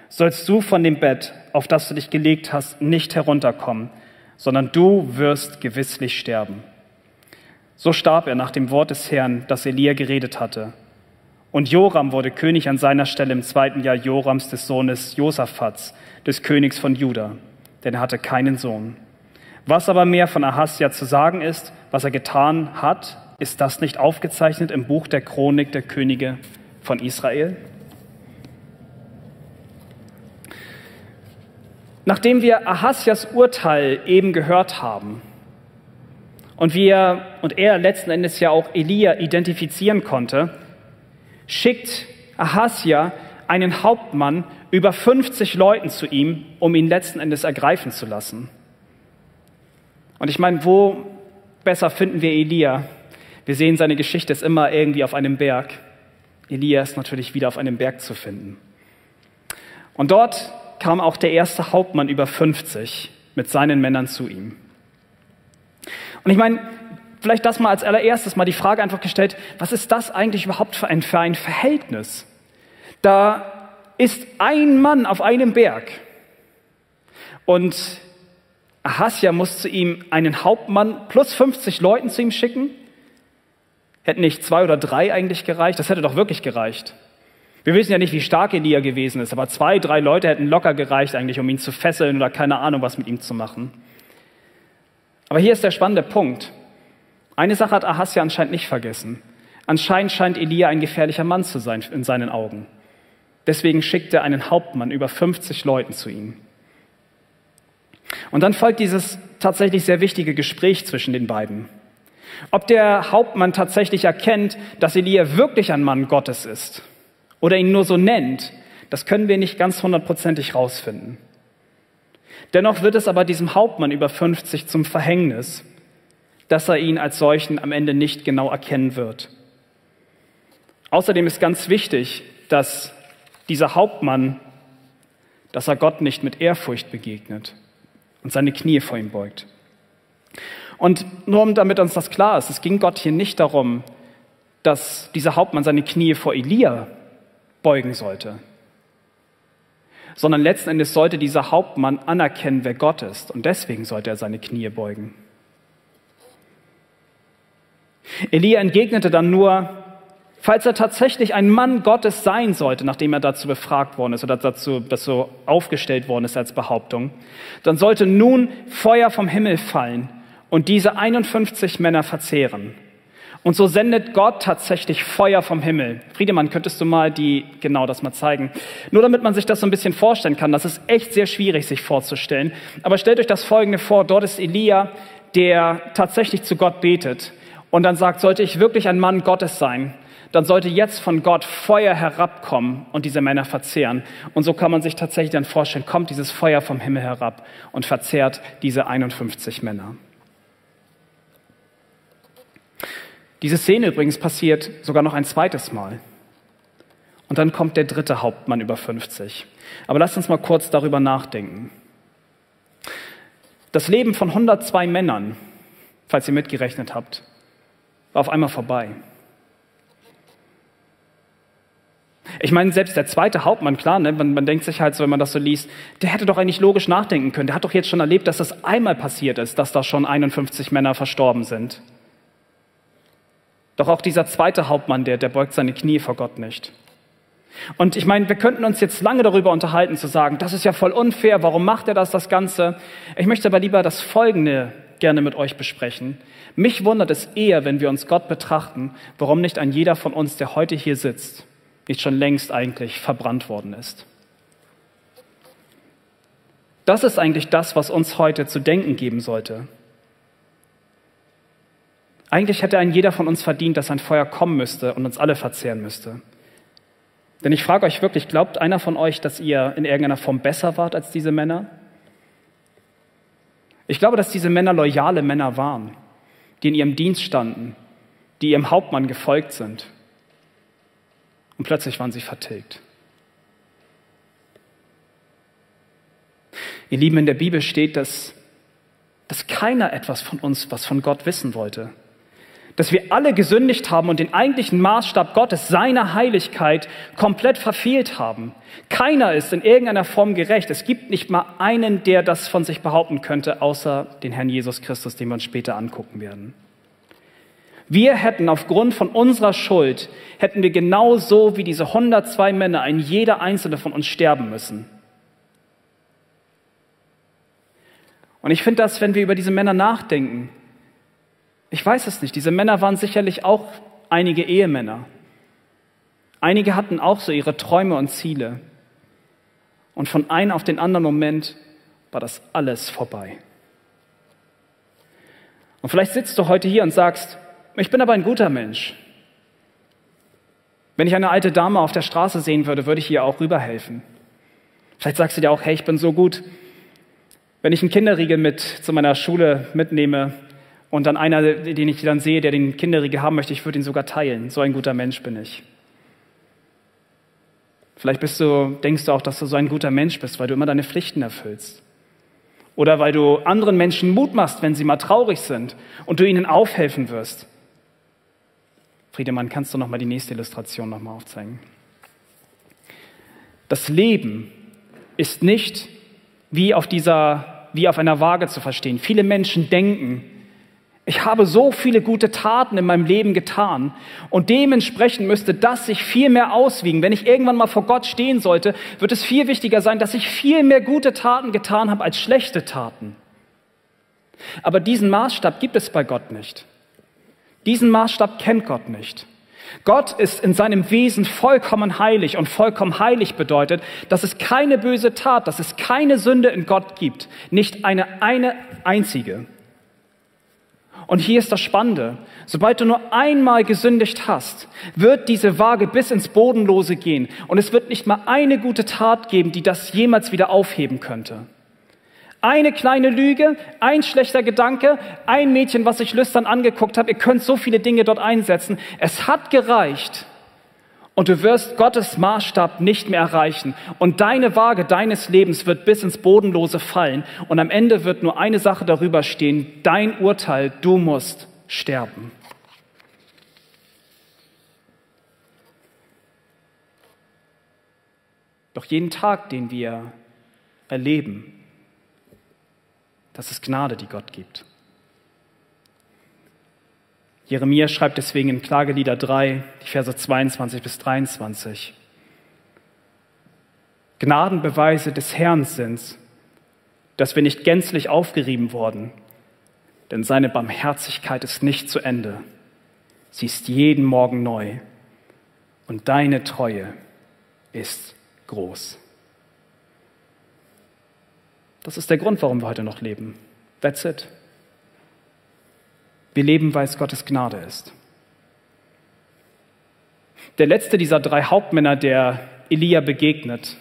sollst du von dem Bett, auf das du dich gelegt hast, nicht herunterkommen, sondern du wirst gewisslich sterben. So starb er nach dem Wort des Herrn, das Elia geredet hatte. Und Joram wurde König an seiner Stelle im zweiten Jahr Jorams des Sohnes Josaphats, des Königs von Juda, denn er hatte keinen Sohn. Was aber mehr von Ahasja zu sagen ist, was er getan hat, ist das nicht aufgezeichnet im Buch der Chronik der Könige von Israel? Nachdem wir Ahasjas Urteil eben gehört haben, und wir und er letzten Endes ja auch Elia identifizieren konnte, schickt Ahasja einen Hauptmann über 50 Leuten zu ihm, um ihn letzten Endes ergreifen zu lassen. Und ich meine, wo besser finden wir Elia? Wir sehen, seine Geschichte ist immer irgendwie auf einem Berg. Elia ist natürlich wieder auf einem Berg zu finden. Und dort kam auch der erste Hauptmann über 50 mit seinen Männern zu ihm. Und ich meine, vielleicht das mal als allererstes mal die Frage einfach gestellt, was ist das eigentlich überhaupt für ein, für ein Verhältnis? Da ist ein Mann auf einem Berg und Ahasja muss zu ihm einen Hauptmann plus 50 Leuten zu ihm schicken. Hätten nicht zwei oder drei eigentlich gereicht? Das hätte doch wirklich gereicht. Wir wissen ja nicht, wie stark Elia gewesen ist, aber zwei, drei Leute hätten locker gereicht eigentlich, um ihn zu fesseln oder keine Ahnung, was mit ihm zu machen. Aber hier ist der spannende Punkt. Eine Sache hat Ahasja anscheinend nicht vergessen. Anscheinend scheint Elia ein gefährlicher Mann zu sein in seinen Augen. Deswegen schickt er einen Hauptmann über 50 Leuten zu ihm. Und dann folgt dieses tatsächlich sehr wichtige Gespräch zwischen den beiden. Ob der Hauptmann tatsächlich erkennt, dass Elia wirklich ein Mann Gottes ist oder ihn nur so nennt, das können wir nicht ganz hundertprozentig rausfinden. Dennoch wird es aber diesem Hauptmann über 50 zum Verhängnis, dass er ihn als solchen am Ende nicht genau erkennen wird. Außerdem ist ganz wichtig, dass dieser Hauptmann, dass er Gott nicht mit Ehrfurcht begegnet und seine Knie vor ihm beugt. Und nur damit uns das klar ist, es ging Gott hier nicht darum, dass dieser Hauptmann seine Knie vor Elia beugen sollte sondern letzten Endes sollte dieser Hauptmann anerkennen, wer Gott ist. Und deswegen sollte er seine Knie beugen. Elia entgegnete dann nur, falls er tatsächlich ein Mann Gottes sein sollte, nachdem er dazu befragt worden ist oder dazu, dazu aufgestellt worden ist als Behauptung, dann sollte nun Feuer vom Himmel fallen und diese 51 Männer verzehren. Und so sendet Gott tatsächlich Feuer vom Himmel. Friedemann, könntest du mal die, genau das mal zeigen? Nur damit man sich das so ein bisschen vorstellen kann. Das ist echt sehr schwierig, sich vorzustellen. Aber stellt euch das Folgende vor. Dort ist Elia, der tatsächlich zu Gott betet und dann sagt, sollte ich wirklich ein Mann Gottes sein, dann sollte jetzt von Gott Feuer herabkommen und diese Männer verzehren. Und so kann man sich tatsächlich dann vorstellen, kommt dieses Feuer vom Himmel herab und verzehrt diese 51 Männer. Diese Szene übrigens passiert sogar noch ein zweites Mal. Und dann kommt der dritte Hauptmann über 50. Aber lasst uns mal kurz darüber nachdenken. Das Leben von 102 Männern, falls ihr mitgerechnet habt, war auf einmal vorbei. Ich meine, selbst der zweite Hauptmann, klar, ne, man, man denkt sich halt so, wenn man das so liest, der hätte doch eigentlich logisch nachdenken können. Der hat doch jetzt schon erlebt, dass das einmal passiert ist, dass da schon 51 Männer verstorben sind. Doch auch dieser zweite Hauptmann, der, der beugt seine Knie vor Gott nicht. Und ich meine, wir könnten uns jetzt lange darüber unterhalten, zu sagen, das ist ja voll unfair, warum macht er das, das Ganze? Ich möchte aber lieber das Folgende gerne mit euch besprechen. Mich wundert es eher, wenn wir uns Gott betrachten, warum nicht ein jeder von uns, der heute hier sitzt, nicht schon längst eigentlich verbrannt worden ist. Das ist eigentlich das, was uns heute zu denken geben sollte. Eigentlich hätte ein jeder von uns verdient, dass ein Feuer kommen müsste und uns alle verzehren müsste. Denn ich frage euch wirklich, glaubt einer von euch, dass ihr in irgendeiner Form besser wart als diese Männer? Ich glaube, dass diese Männer loyale Männer waren, die in ihrem Dienst standen, die ihrem Hauptmann gefolgt sind. Und plötzlich waren sie vertilgt. Ihr Lieben, in der Bibel steht, dass, dass keiner etwas von uns, was von Gott wissen wollte dass wir alle gesündigt haben und den eigentlichen Maßstab Gottes, seiner Heiligkeit, komplett verfehlt haben. Keiner ist in irgendeiner Form gerecht. Es gibt nicht mal einen, der das von sich behaupten könnte, außer den Herrn Jesus Christus, den wir uns später angucken werden. Wir hätten aufgrund von unserer Schuld, hätten wir genauso wie diese 102 Männer, ein jeder einzelne von uns sterben müssen. Und ich finde das, wenn wir über diese Männer nachdenken, ich weiß es nicht. Diese Männer waren sicherlich auch einige Ehemänner. Einige hatten auch so ihre Träume und Ziele. Und von einem auf den anderen Moment war das alles vorbei. Und vielleicht sitzt du heute hier und sagst, ich bin aber ein guter Mensch. Wenn ich eine alte Dame auf der Straße sehen würde, würde ich ihr auch rüberhelfen. Vielleicht sagst du dir auch, hey, ich bin so gut. Wenn ich einen Kinderriegel mit zu meiner Schule mitnehme, und dann einer, den ich dann sehe, der den Kinderriegel haben möchte, ich würde ihn sogar teilen. So ein guter Mensch bin ich. Vielleicht bist du, denkst du auch, dass du so ein guter Mensch bist, weil du immer deine Pflichten erfüllst. Oder weil du anderen Menschen Mut machst, wenn sie mal traurig sind und du ihnen aufhelfen wirst. Friedemann, kannst du noch mal die nächste Illustration noch mal aufzeigen? Das Leben ist nicht wie auf dieser, wie auf einer Waage zu verstehen. Viele Menschen denken, ich habe so viele gute Taten in meinem Leben getan und dementsprechend müsste das sich viel mehr auswiegen. Wenn ich irgendwann mal vor Gott stehen sollte, wird es viel wichtiger sein, dass ich viel mehr gute Taten getan habe als schlechte Taten. Aber diesen Maßstab gibt es bei Gott nicht. Diesen Maßstab kennt Gott nicht. Gott ist in seinem Wesen vollkommen heilig und vollkommen heilig bedeutet, dass es keine böse Tat, dass es keine Sünde in Gott gibt, nicht eine, eine einzige. Und hier ist das Spannende. Sobald du nur einmal gesündigt hast, wird diese Waage bis ins Bodenlose gehen. Und es wird nicht mal eine gute Tat geben, die das jemals wieder aufheben könnte. Eine kleine Lüge, ein schlechter Gedanke, ein Mädchen, was ich lüstern angeguckt habe. Ihr könnt so viele Dinge dort einsetzen. Es hat gereicht, und du wirst Gottes Maßstab nicht mehr erreichen. Und deine Waage deines Lebens wird bis ins Bodenlose fallen. Und am Ende wird nur eine Sache darüber stehen, dein Urteil, du musst sterben. Doch jeden Tag, den wir erleben, das ist Gnade, die Gott gibt. Jeremia schreibt deswegen in Klagelieder 3, die Verse 22 bis 23. Gnadenbeweise des Herrn sind's, dass wir nicht gänzlich aufgerieben worden, denn seine Barmherzigkeit ist nicht zu Ende. Sie ist jeden Morgen neu und deine Treue ist groß. Das ist der Grund, warum wir heute noch leben. That's it. Wir leben, weil es Gottes Gnade ist. Der letzte dieser drei Hauptmänner, der Elia begegnet,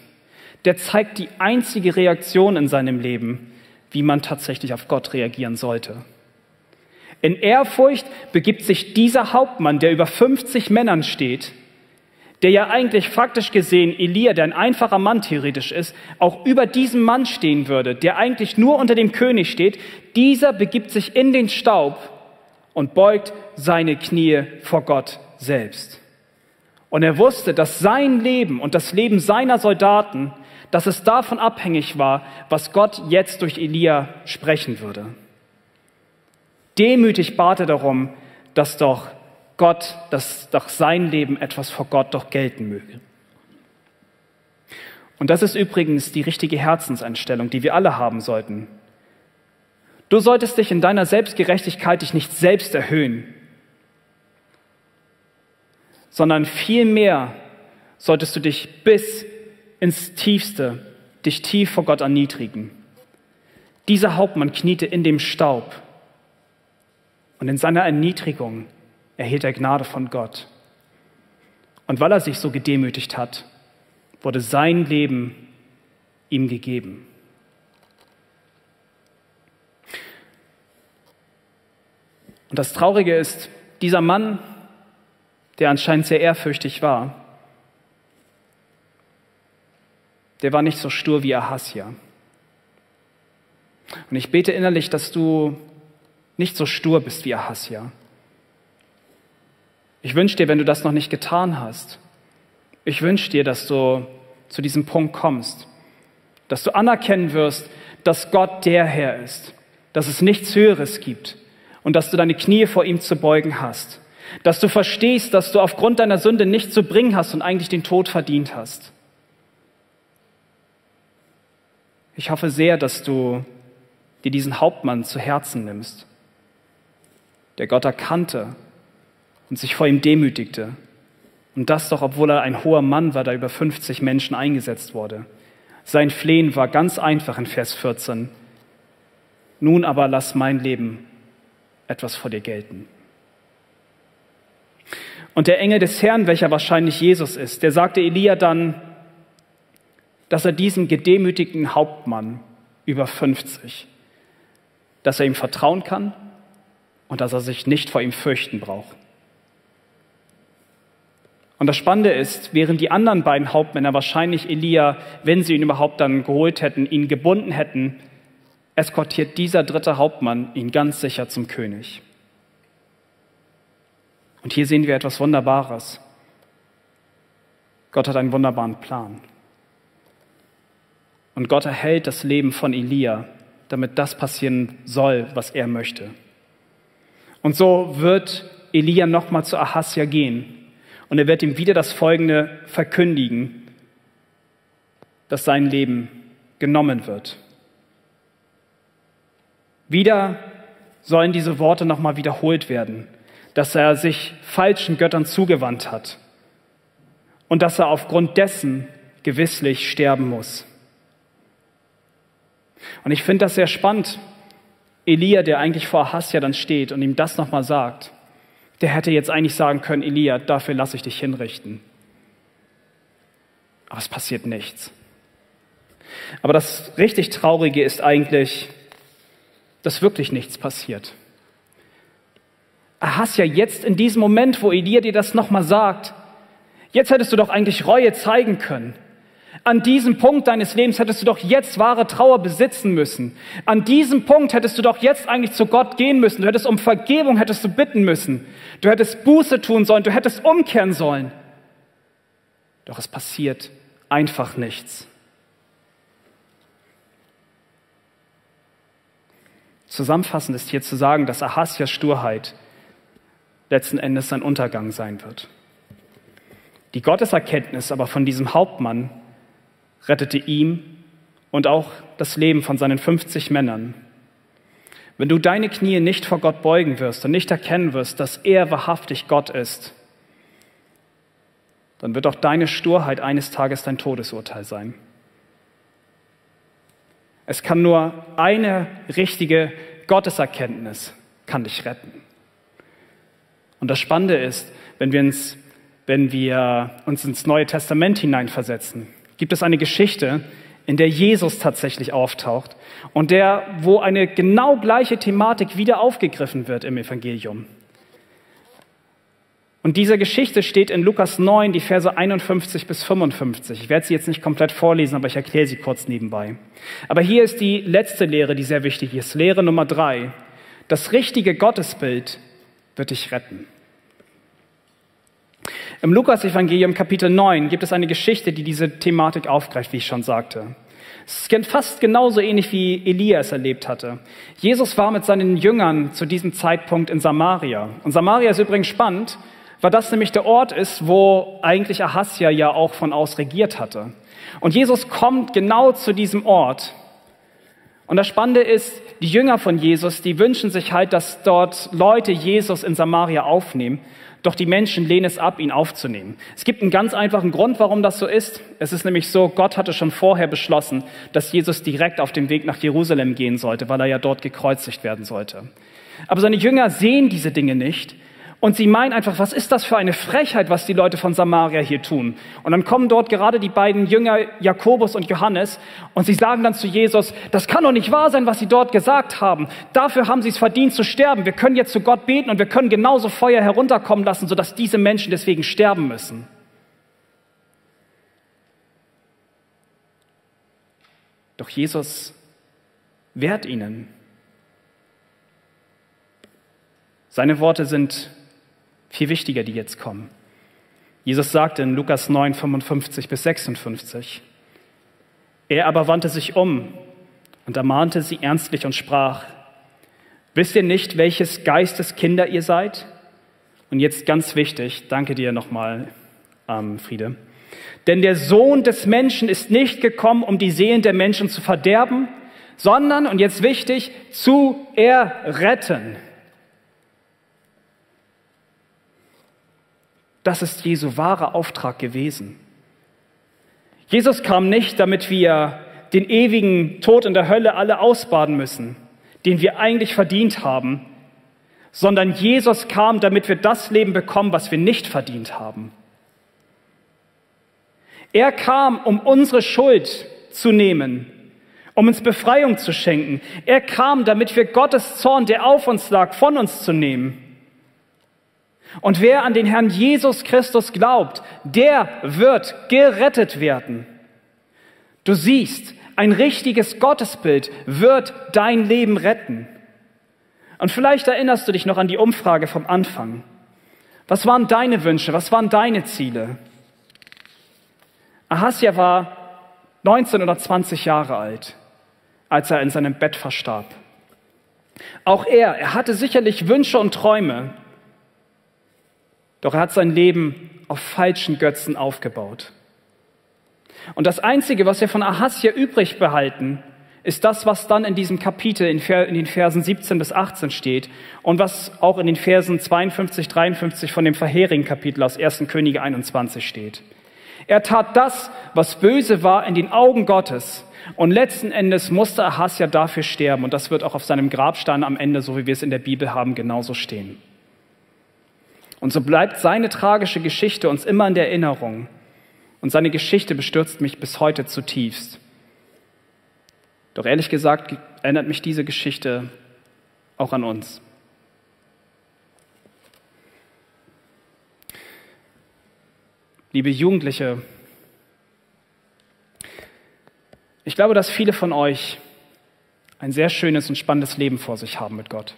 der zeigt die einzige Reaktion in seinem Leben, wie man tatsächlich auf Gott reagieren sollte. In Ehrfurcht begibt sich dieser Hauptmann, der über 50 Männern steht, der ja eigentlich faktisch gesehen Elia, der ein einfacher Mann theoretisch ist, auch über diesem Mann stehen würde, der eigentlich nur unter dem König steht, dieser begibt sich in den Staub und beugt seine Knie vor Gott selbst. Und er wusste, dass sein Leben und das Leben seiner Soldaten, dass es davon abhängig war, was Gott jetzt durch Elia sprechen würde. Demütig bat er darum, dass doch Gott, dass doch sein Leben etwas vor Gott doch gelten möge. Und das ist übrigens die richtige Herzenseinstellung, die wir alle haben sollten. Du solltest dich in deiner Selbstgerechtigkeit dich nicht selbst erhöhen, sondern vielmehr solltest du dich bis ins Tiefste, dich tief vor Gott erniedrigen. Dieser Hauptmann kniete in dem Staub und in seiner Erniedrigung erhielt er Gnade von Gott. Und weil er sich so gedemütigt hat, wurde sein Leben ihm gegeben. Und das Traurige ist, dieser Mann, der anscheinend sehr ehrfürchtig war, der war nicht so stur wie Ahasja. Und ich bete innerlich, dass du nicht so stur bist wie Ahasja. Ich wünsche dir, wenn du das noch nicht getan hast, ich wünsche dir, dass du zu diesem Punkt kommst, dass du anerkennen wirst, dass Gott der Herr ist, dass es nichts Höheres gibt und dass du deine Knie vor ihm zu beugen hast, dass du verstehst, dass du aufgrund deiner Sünde nichts zu bringen hast und eigentlich den Tod verdient hast. Ich hoffe sehr, dass du dir diesen Hauptmann zu Herzen nimmst, der Gott erkannte und sich vor ihm demütigte und das doch, obwohl er ein hoher Mann war, der über 50 Menschen eingesetzt wurde. Sein Flehen war ganz einfach in Vers 14. Nun aber lass mein Leben etwas vor dir gelten. Und der Engel des Herrn, welcher wahrscheinlich Jesus ist, der sagte Elia dann, dass er diesem gedemütigten Hauptmann über 50, dass er ihm vertrauen kann und dass er sich nicht vor ihm fürchten braucht. Und das Spannende ist, während die anderen beiden Hauptmänner wahrscheinlich Elia, wenn sie ihn überhaupt dann geholt hätten, ihn gebunden hätten, eskortiert dieser dritte Hauptmann ihn ganz sicher zum König. Und hier sehen wir etwas Wunderbares. Gott hat einen wunderbaren Plan. Und Gott erhält das Leben von Elia, damit das passieren soll, was er möchte. Und so wird Elia nochmal zu Ahasja gehen und er wird ihm wieder das Folgende verkündigen, dass sein Leben genommen wird. Wieder sollen diese Worte nochmal wiederholt werden, dass er sich falschen Göttern zugewandt hat und dass er aufgrund dessen gewisslich sterben muss. Und ich finde das sehr spannend. Elia, der eigentlich vor Ahasja dann steht und ihm das nochmal sagt, der hätte jetzt eigentlich sagen können, Elia, dafür lasse ich dich hinrichten. Aber es passiert nichts. Aber das richtig Traurige ist eigentlich, dass wirklich nichts passiert. Ahasja, jetzt in diesem Moment, wo Elia dir das nochmal sagt, jetzt hättest du doch eigentlich Reue zeigen können. An diesem Punkt deines Lebens hättest du doch jetzt wahre Trauer besitzen müssen. An diesem Punkt hättest du doch jetzt eigentlich zu Gott gehen müssen. Du hättest um Vergebung hättest du bitten müssen. Du hättest Buße tun sollen. Du hättest umkehren sollen. Doch es passiert einfach nichts. Zusammenfassend ist hier zu sagen, dass Ahasjas Sturheit letzten Endes sein Untergang sein wird. Die Gotteserkenntnis aber von diesem Hauptmann rettete ihm und auch das Leben von seinen 50 Männern. Wenn du deine Knie nicht vor Gott beugen wirst und nicht erkennen wirst, dass er wahrhaftig Gott ist, dann wird auch deine Sturheit eines Tages dein Todesurteil sein. Es kann nur eine richtige Gotteserkenntnis kann dich retten. Und das Spannende ist, wenn wir uns, wenn wir uns ins Neue Testament hineinversetzen, gibt es eine Geschichte, in der Jesus tatsächlich auftaucht und der, wo eine genau gleiche Thematik wieder aufgegriffen wird im Evangelium. Und diese Geschichte steht in Lukas 9, die Verse 51 bis 55. Ich werde sie jetzt nicht komplett vorlesen, aber ich erkläre sie kurz nebenbei. Aber hier ist die letzte Lehre, die sehr wichtig ist. Lehre Nummer drei. Das richtige Gottesbild wird dich retten. Im Lukas-Evangelium Kapitel 9 gibt es eine Geschichte, die diese Thematik aufgreift, wie ich schon sagte. Es ist fast genauso ähnlich wie Elia es erlebt hatte. Jesus war mit seinen Jüngern zu diesem Zeitpunkt in Samaria. Und Samaria ist übrigens spannend, weil das nämlich der Ort ist, wo eigentlich Ahasja ja auch von aus regiert hatte. Und Jesus kommt genau zu diesem Ort. Und das Spannende ist, die Jünger von Jesus, die wünschen sich halt, dass dort Leute Jesus in Samaria aufnehmen. Doch die Menschen lehnen es ab, ihn aufzunehmen. Es gibt einen ganz einfachen Grund, warum das so ist. Es ist nämlich so, Gott hatte schon vorher beschlossen, dass Jesus direkt auf dem Weg nach Jerusalem gehen sollte, weil er ja dort gekreuzigt werden sollte. Aber seine Jünger sehen diese Dinge nicht und sie meinen einfach, was ist das für eine Frechheit, was die Leute von Samaria hier tun? Und dann kommen dort gerade die beiden Jünger Jakobus und Johannes und sie sagen dann zu Jesus, das kann doch nicht wahr sein, was sie dort gesagt haben. Dafür haben sie es verdient zu sterben. Wir können jetzt zu Gott beten und wir können genauso Feuer herunterkommen lassen, sodass diese Menschen deswegen sterben müssen. Doch Jesus wehrt ihnen. Seine Worte sind viel wichtiger, die jetzt kommen. Jesus sagte in Lukas 9, 55 bis 56, er aber wandte sich um und ermahnte sie ernstlich und sprach, wisst ihr nicht, welches Geistes Kinder ihr seid? Und jetzt ganz wichtig, danke dir nochmal, ähm, Friede. Denn der Sohn des Menschen ist nicht gekommen, um die Seelen der Menschen zu verderben, sondern, und jetzt wichtig, zu erretten. Das ist Jesu wahrer Auftrag gewesen. Jesus kam nicht, damit wir den ewigen Tod in der Hölle alle ausbaden müssen, den wir eigentlich verdient haben, sondern Jesus kam, damit wir das Leben bekommen, was wir nicht verdient haben. Er kam, um unsere Schuld zu nehmen, um uns Befreiung zu schenken. Er kam, damit wir Gottes Zorn, der auf uns lag, von uns zu nehmen. Und wer an den Herrn Jesus Christus glaubt, der wird gerettet werden. Du siehst, ein richtiges Gottesbild wird dein Leben retten. Und vielleicht erinnerst du dich noch an die Umfrage vom Anfang. Was waren deine Wünsche? Was waren deine Ziele? Ahasja war 19 oder 20 Jahre alt, als er in seinem Bett verstarb. Auch er, er hatte sicherlich Wünsche und Träume, doch er hat sein Leben auf falschen Götzen aufgebaut. Und das Einzige, was wir von Ahasja übrig behalten, ist das, was dann in diesem Kapitel in, den Versen 17 bis 18 steht und was auch in den Versen 52, 53 von dem vorherigen Kapitel aus 1. Könige 21 steht. Er tat das, was böse war in den Augen Gottes. Und letzten Endes musste Ahasja dafür sterben. Und das wird auch auf seinem Grabstein am Ende, so wie wir es in der Bibel haben, genauso stehen. Und so bleibt seine tragische Geschichte uns immer in der Erinnerung. Und seine Geschichte bestürzt mich bis heute zutiefst. Doch ehrlich gesagt erinnert mich diese Geschichte auch an uns. Liebe Jugendliche, ich glaube, dass viele von euch ein sehr schönes und spannendes Leben vor sich haben mit Gott.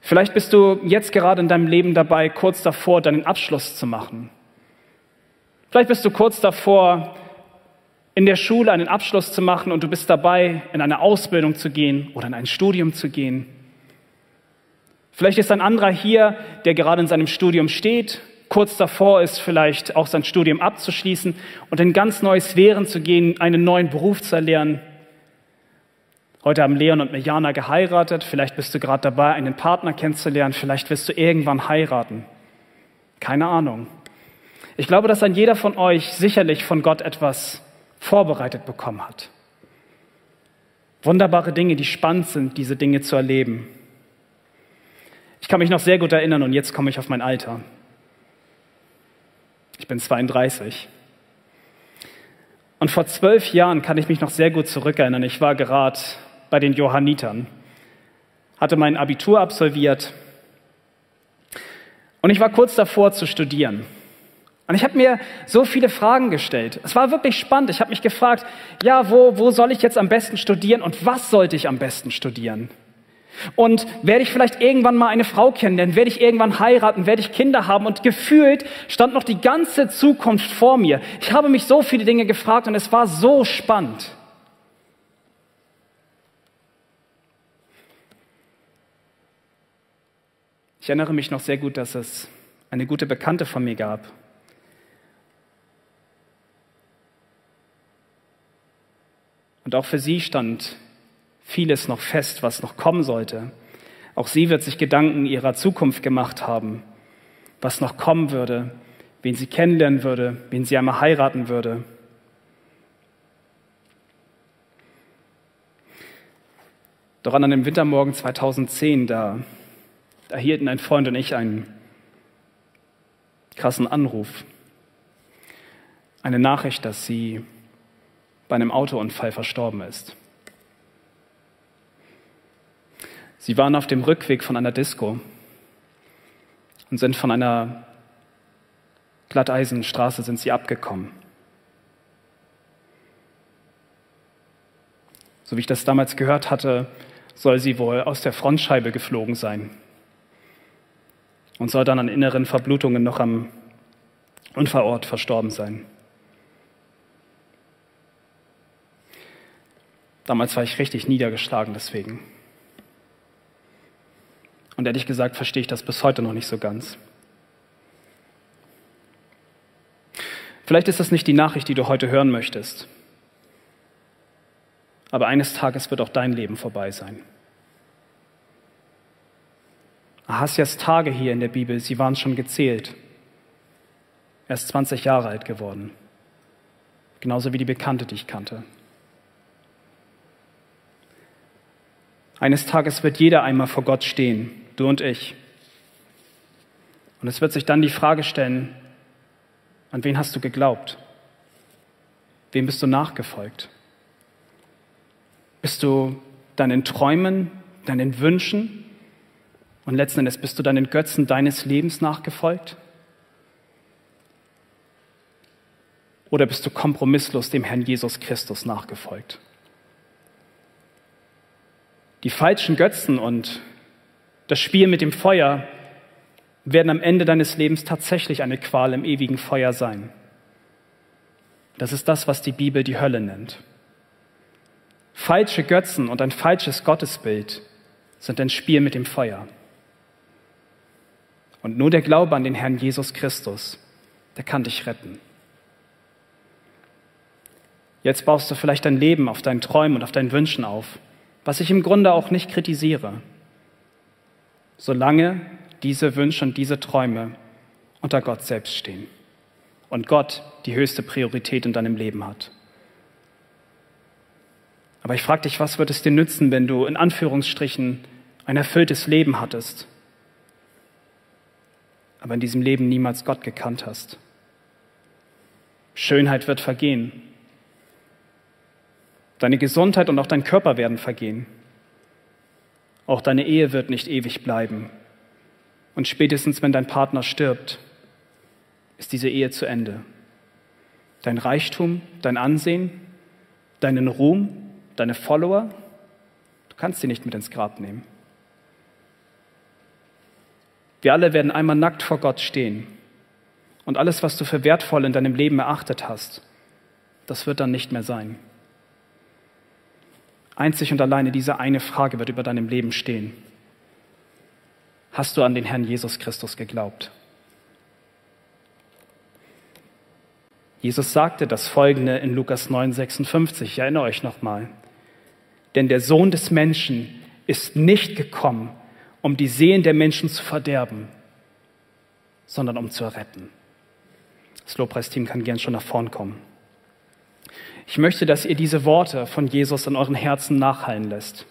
Vielleicht bist du jetzt gerade in deinem Leben dabei, kurz davor, deinen Abschluss zu machen. Vielleicht bist du kurz davor, in der Schule einen Abschluss zu machen und du bist dabei, in eine Ausbildung zu gehen oder in ein Studium zu gehen. Vielleicht ist ein anderer hier, der gerade in seinem Studium steht, kurz davor ist, vielleicht auch sein Studium abzuschließen und in ganz neue Sphären zu gehen, einen neuen Beruf zu erlernen. Heute haben Leon und Mirjana geheiratet. Vielleicht bist du gerade dabei, einen Partner kennenzulernen. Vielleicht wirst du irgendwann heiraten. Keine Ahnung. Ich glaube, dass ein jeder von euch sicherlich von Gott etwas vorbereitet bekommen hat. Wunderbare Dinge, die spannend sind, diese Dinge zu erleben. Ich kann mich noch sehr gut erinnern und jetzt komme ich auf mein Alter. Ich bin 32. Und vor zwölf Jahren kann ich mich noch sehr gut zurückerinnern. Ich war gerade bei den Johannitern, hatte mein Abitur absolviert und ich war kurz davor zu studieren. Und ich habe mir so viele Fragen gestellt. Es war wirklich spannend. Ich habe mich gefragt, ja, wo, wo soll ich jetzt am besten studieren und was sollte ich am besten studieren? Und werde ich vielleicht irgendwann mal eine Frau kennenlernen? Werde ich irgendwann heiraten? Werde ich Kinder haben? Und gefühlt stand noch die ganze Zukunft vor mir. Ich habe mich so viele Dinge gefragt und es war so spannend. Ich erinnere mich noch sehr gut, dass es eine gute Bekannte von mir gab. Und auch für sie stand vieles noch fest, was noch kommen sollte. Auch sie wird sich Gedanken ihrer Zukunft gemacht haben, was noch kommen würde, wen sie kennenlernen würde, wen sie einmal heiraten würde. Doch an einem Wintermorgen 2010, da erhielten ein Freund und ich einen krassen Anruf. Eine Nachricht, dass sie bei einem Autounfall verstorben ist. Sie waren auf dem Rückweg von einer Disco und sind von einer Glatteisenstraße sind sie abgekommen. So wie ich das damals gehört hatte, soll sie wohl aus der Frontscheibe geflogen sein und soll dann an inneren Verblutungen noch am Unfallort verstorben sein. Damals war ich richtig niedergeschlagen deswegen. Und ehrlich gesagt verstehe ich das bis heute noch nicht so ganz. Vielleicht ist das nicht die Nachricht, die du heute hören möchtest. Aber eines Tages wird auch dein Leben vorbei sein. Ahasias Tage hier in der Bibel, sie waren schon gezählt. Er ist 20 Jahre alt geworden. Genauso wie die Bekannte, die ich kannte. Eines Tages wird jeder einmal vor Gott stehen du und ich. Und es wird sich dann die Frage stellen, an wen hast du geglaubt? Wem bist du nachgefolgt? Bist du deinen Träumen, deinen Wünschen und letzten Endes bist du deinen Götzen deines Lebens nachgefolgt? Oder bist du kompromisslos dem Herrn Jesus Christus nachgefolgt? Die falschen Götzen und das Spiel mit dem Feuer werden am Ende deines Lebens tatsächlich eine Qual im ewigen Feuer sein. Das ist das, was die Bibel die Hölle nennt. Falsche Götzen und ein falsches Gottesbild sind ein Spiel mit dem Feuer. Und nur der Glaube an den Herrn Jesus Christus, der kann dich retten. Jetzt baust du vielleicht dein Leben auf deinen Träumen und auf deinen Wünschen auf, was ich im Grunde auch nicht kritisiere solange diese Wünsche und diese Träume unter Gott selbst stehen und Gott die höchste Priorität in deinem Leben hat. Aber ich frage dich, was wird es dir nützen, wenn du in Anführungsstrichen ein erfülltes Leben hattest, aber in diesem Leben niemals Gott gekannt hast? Schönheit wird vergehen. Deine Gesundheit und auch dein Körper werden vergehen. Auch deine Ehe wird nicht ewig bleiben. Und spätestens, wenn dein Partner stirbt, ist diese Ehe zu Ende. Dein Reichtum, dein Ansehen, deinen Ruhm, deine Follower, du kannst sie nicht mit ins Grab nehmen. Wir alle werden einmal nackt vor Gott stehen. Und alles, was du für wertvoll in deinem Leben erachtet hast, das wird dann nicht mehr sein. Einzig und alleine diese eine Frage wird über deinem Leben stehen. Hast du an den Herrn Jesus Christus geglaubt? Jesus sagte das folgende in Lukas 9, 56. Ich erinnere euch nochmal. Denn der Sohn des Menschen ist nicht gekommen, um die Seelen der Menschen zu verderben, sondern um zu erretten. Das Lobpreisteam kann gern schon nach vorn kommen. Ich möchte, dass ihr diese Worte von Jesus in euren Herzen nachhallen lässt.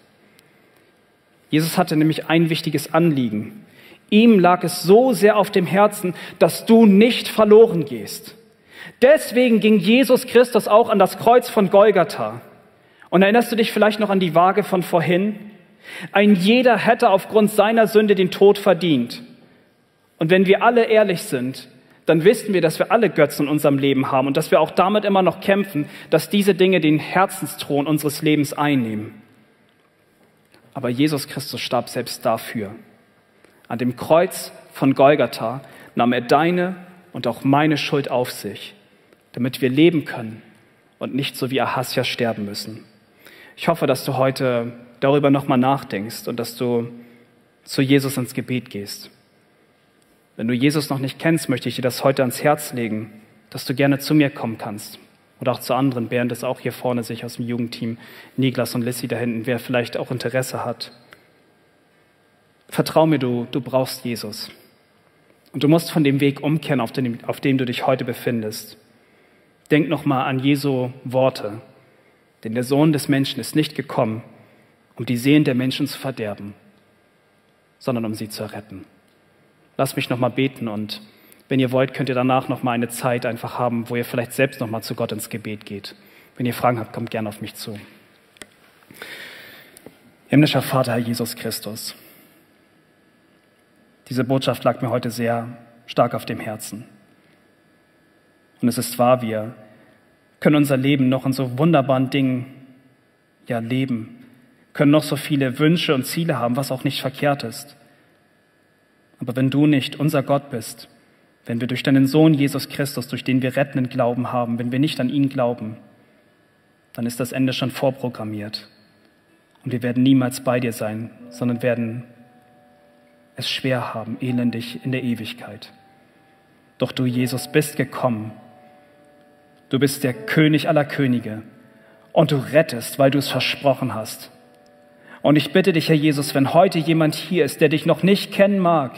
Jesus hatte nämlich ein wichtiges Anliegen. Ihm lag es so sehr auf dem Herzen, dass du nicht verloren gehst. Deswegen ging Jesus Christus auch an das Kreuz von Golgatha. Und erinnerst du dich vielleicht noch an die Waage von vorhin? Ein jeder hätte aufgrund seiner Sünde den Tod verdient. Und wenn wir alle ehrlich sind, dann wissen wir, dass wir alle Götzen in unserem Leben haben und dass wir auch damit immer noch kämpfen, dass diese Dinge den Herzensthron unseres Lebens einnehmen. aber Jesus Christus starb selbst dafür. An dem Kreuz von Golgatha nahm er deine und auch meine Schuld auf sich, damit wir leben können und nicht so wie Ahasja sterben müssen. Ich hoffe, dass du heute darüber nochmal nachdenkst und dass du zu Jesus ins Gebet gehst. Wenn du Jesus noch nicht kennst, möchte ich dir das heute ans Herz legen, dass du gerne zu mir kommen kannst. Oder auch zu anderen. Bernd ist auch hier vorne sich aus dem Jugendteam. Niklas und Lissy da hinten, wer vielleicht auch Interesse hat. Vertrau mir, du, du brauchst Jesus. Und du musst von dem Weg umkehren, auf dem, auf dem du dich heute befindest. Denk nochmal an Jesu Worte. Denn der Sohn des Menschen ist nicht gekommen, um die Seelen der Menschen zu verderben, sondern um sie zu retten. Lass mich nochmal beten und wenn ihr wollt, könnt ihr danach nochmal eine Zeit einfach haben, wo ihr vielleicht selbst nochmal zu Gott ins Gebet geht. Wenn ihr Fragen habt, kommt gerne auf mich zu. Himmlischer Vater, Herr Jesus Christus, diese Botschaft lag mir heute sehr stark auf dem Herzen. Und es ist wahr, wir können unser Leben noch in so wunderbaren Dingen ja leben, können noch so viele Wünsche und Ziele haben, was auch nicht verkehrt ist. Aber wenn du nicht unser Gott bist, wenn wir durch deinen Sohn Jesus Christus, durch den wir rettenden Glauben haben, wenn wir nicht an ihn glauben, dann ist das Ende schon vorprogrammiert. Und wir werden niemals bei dir sein, sondern werden es schwer haben, elendig in der Ewigkeit. Doch du, Jesus, bist gekommen. Du bist der König aller Könige und du rettest, weil du es versprochen hast. Und ich bitte dich, Herr Jesus, wenn heute jemand hier ist, der dich noch nicht kennen mag,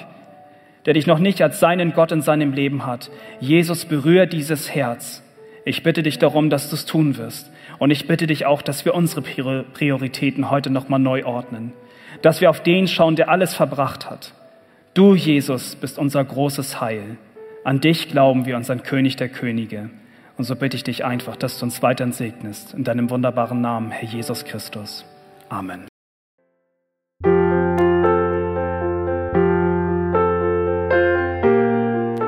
der dich noch nicht als seinen Gott in seinem Leben hat. Jesus, berühre dieses Herz. Ich bitte dich darum, dass du es tun wirst. Und ich bitte dich auch, dass wir unsere Prioritäten heute nochmal neu ordnen. Dass wir auf den schauen, der alles verbracht hat. Du, Jesus, bist unser großes Heil. An dich glauben wir, unseren König der Könige. Und so bitte ich dich einfach, dass du uns weiterhin segnest. In deinem wunderbaren Namen, Herr Jesus Christus. Amen.